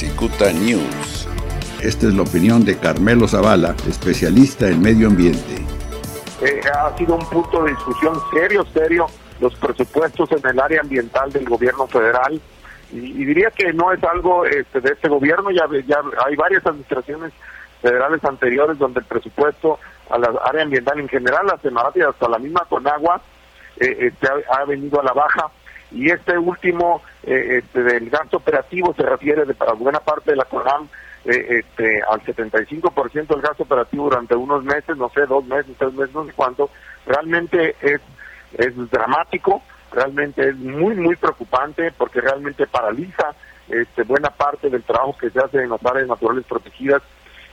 Cicuta News. Esta es la opinión de Carmelo Zavala, especialista en medio ambiente. Eh, ha sido un punto de discusión serio, serio, los presupuestos en el área ambiental del gobierno federal. Y, diría que no es algo este, de este gobierno, ya, ya hay varias administraciones federales anteriores donde el presupuesto a la área ambiental en general, la Semarata y hasta la misma Conagua, eh, este, ha, venido a la baja. Y este último eh, este, del gasto operativo se refiere de, para buena parte de la CONAM eh, este, al 75% del gasto operativo durante unos meses, no sé, dos meses, tres meses, no sé cuánto. Realmente es, es dramático, realmente es muy, muy preocupante porque realmente paraliza este, buena parte del trabajo que se hace en las áreas naturales protegidas.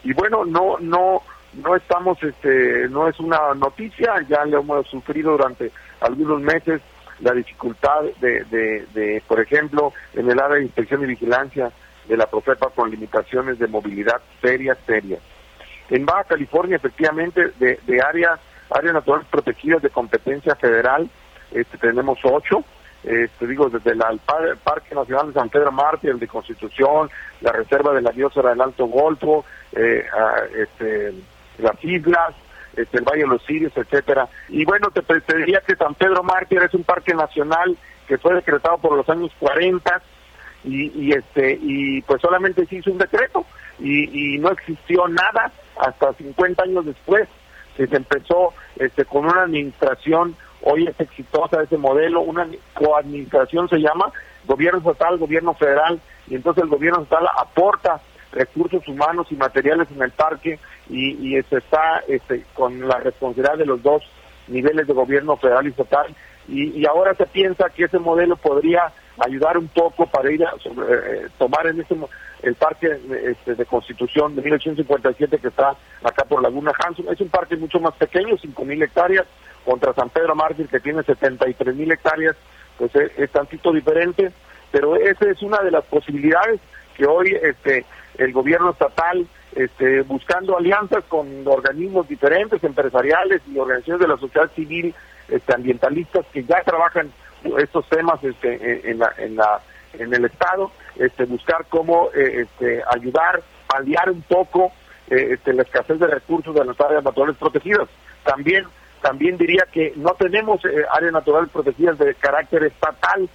Y bueno, no, no, no estamos, este, no es una noticia, ya lo hemos sufrido durante algunos meses la dificultad de, de, por ejemplo, en el área de inspección y vigilancia de la Profepa con limitaciones de movilidad serias, serias. En Baja California, efectivamente, de, de áreas, áreas naturales protegidas de competencia federal, este, tenemos ocho, este, digo, desde el Parque Nacional de San Pedro Mártir, el de Constitución, la Reserva de la Diosera del Alto Golfo, eh, este, las islas, este, el Valle de los Sirios, etcétera. Y bueno, te, diría que San Pedro Mártir es un parque nacional que fue decretado por los años 40 y, y este y pues solamente se hizo un decreto y, y no existió nada hasta 50 años después se empezó este con una administración hoy es exitosa ese modelo, una coadministración se llama, gobierno estatal, gobierno federal, y entonces el gobierno estatal aporta recursos humanos y materiales en el parque y, y este, está este, con la responsabilidad de los dos niveles de gobierno federal y estatal. Y, y ahora se piensa que ese modelo podría ayudar un poco para ir a eh, tomar en ese el parque este, de Constitución de 1857 que está acá por Laguna Hanson. Es un parque mucho más pequeño, 5.000 hectáreas, contra San Pedro Mártir que tiene 73.000 hectáreas, pues es, es, tantito diferente, pero esa es una de las posibilidades que hoy este el gobierno estatal este, buscando alianzas con organismos diferentes, empresariales y organizaciones de la sociedad civil este, ambientalistas que ya trabajan estos temas este, en, la, en, la, en el Estado, este, buscar cómo eh, este, ayudar, paliar un poco eh, este, la escasez de recursos de las áreas naturales protegidas. También, también diría que no tenemos eh, áreas naturales protegidas de carácter estatal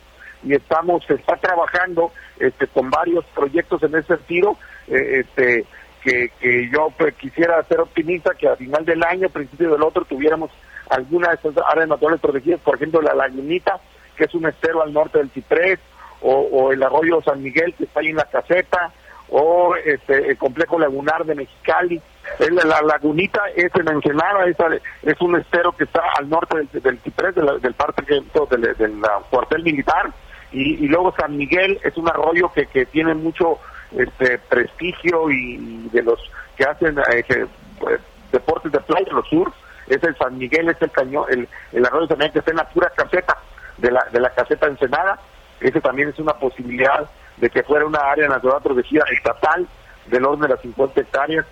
y estamos, se está trabajando este, con varios proyectos en ese sentido, este, que, que yo pues, quisiera ser optimista que a final del año, principio del otro, tuviéramos alguna de esas áreas naturales protegidas, por ejemplo la Lagunita, que es un estero al norte del Ciprés, o, el arroyo San Miguel, que está ahí en la caseta, o este, el complejo lagunar de Mexicali. La, lagunita es en Ensenada, es, es un estero que está al norte del, del Ciprés, del parque del, del, cuartel militar, y, y, luego San Miguel es un arroyo que, que tiene mucho este prestigio y, de los que hacen eh, pues, deportes de playa, los sur, es el San Miguel, es el cañón, el, el arroyo también que está en la pura caseta de la, de la caseta Ensenada, ese también es una posibilidad de que fuera una área natural protegida estatal del orden de las 50 hectáreas.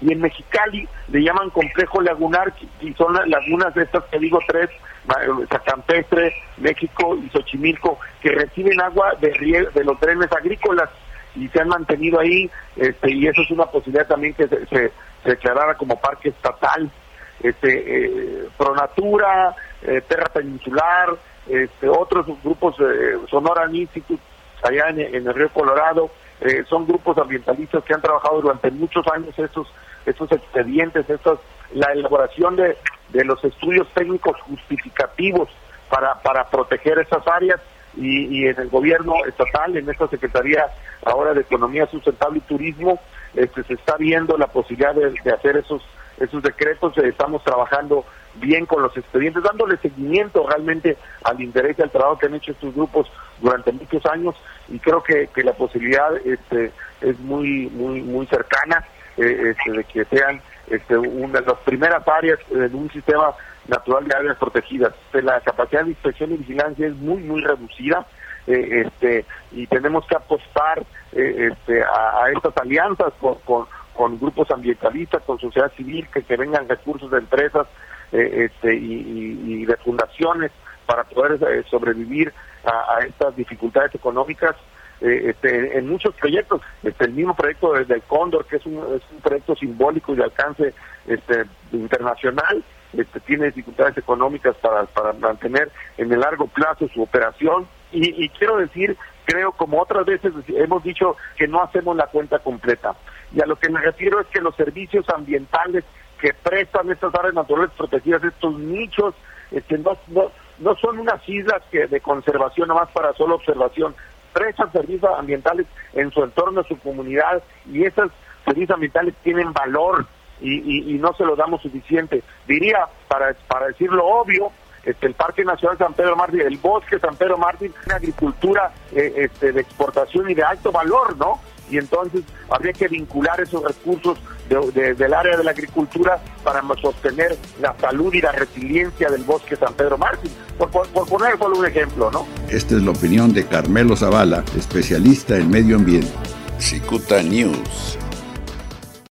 Y en Mexicali le llaman complejo lagunar, y son lagunas de estas que digo tres, Zacampestre, México y Xochimilco, que reciben agua de, de los trenes agrícolas y se han mantenido ahí, este, y eso es una posibilidad también que se, se, declarara como parque estatal. Este, eh, Pronatura, eh, Terra Peninsular, este, otros grupos, eh, Sonora Institute, allá en, el Río Colorado, eh, son grupos ambientalistas que han trabajado durante muchos años estos, estos expedientes, estos, la elaboración de, de los estudios técnicos justificativos para, para proteger esas áreas y, en el gobierno estatal, en esta Secretaría ahora de Economía Sustentable y Turismo, este, se está viendo la posibilidad de, hacer esos, esos decretos, estamos trabajando bien con los expedientes, dándole seguimiento realmente al interés y al trabajo que han hecho estos grupos durante muchos años y creo que, que la posibilidad este, es muy muy muy cercana eh, este, de que sean este, una de las primeras áreas en un sistema natural de áreas protegidas. La capacidad de inspección y vigilancia es muy, muy reducida. Eh, este y tenemos que apostar eh, este, a, estas alianzas con, con, grupos ambientalistas, con sociedad civil, que, que vengan recursos de empresas eh, este, y, de fundaciones para poder sobrevivir a, estas dificultades económicas. eh, este, en muchos proyectos. Este, el mismo proyecto del Cóndor, que es un, es un proyecto simbólico y de alcance este, internacional, este, tiene dificultades económicas para, para mantener en el largo plazo su operación. Y, y quiero decir, creo, como otras veces hemos dicho, que no hacemos la cuenta completa. Y a lo que me refiero es que los servicios ambientales que prestan estas áreas naturales protegidas, estos nichos, este, no, no, no son unas islas que de conservación nomás para solo observación, prestan servicios ambientales en su entorno, en su comunidad, y esos servicios ambientales tienen valor y, y, no se lo damos suficiente. Diría, para, para decirlo obvio, este, el Parque Nacional San Pedro Mártir, el bosque San Pedro Mártir, una agricultura eh, este, de exportación y de alto valor, ¿no? Y entonces habría que vincular esos recursos del área de la agricultura para sostener la salud y la resiliencia del bosque San Pedro Mártir, por, por, por poner solo un ejemplo, ¿no? Esta es la opinión de Carmelo Zavala, especialista en medio ambiente. Cicuta News.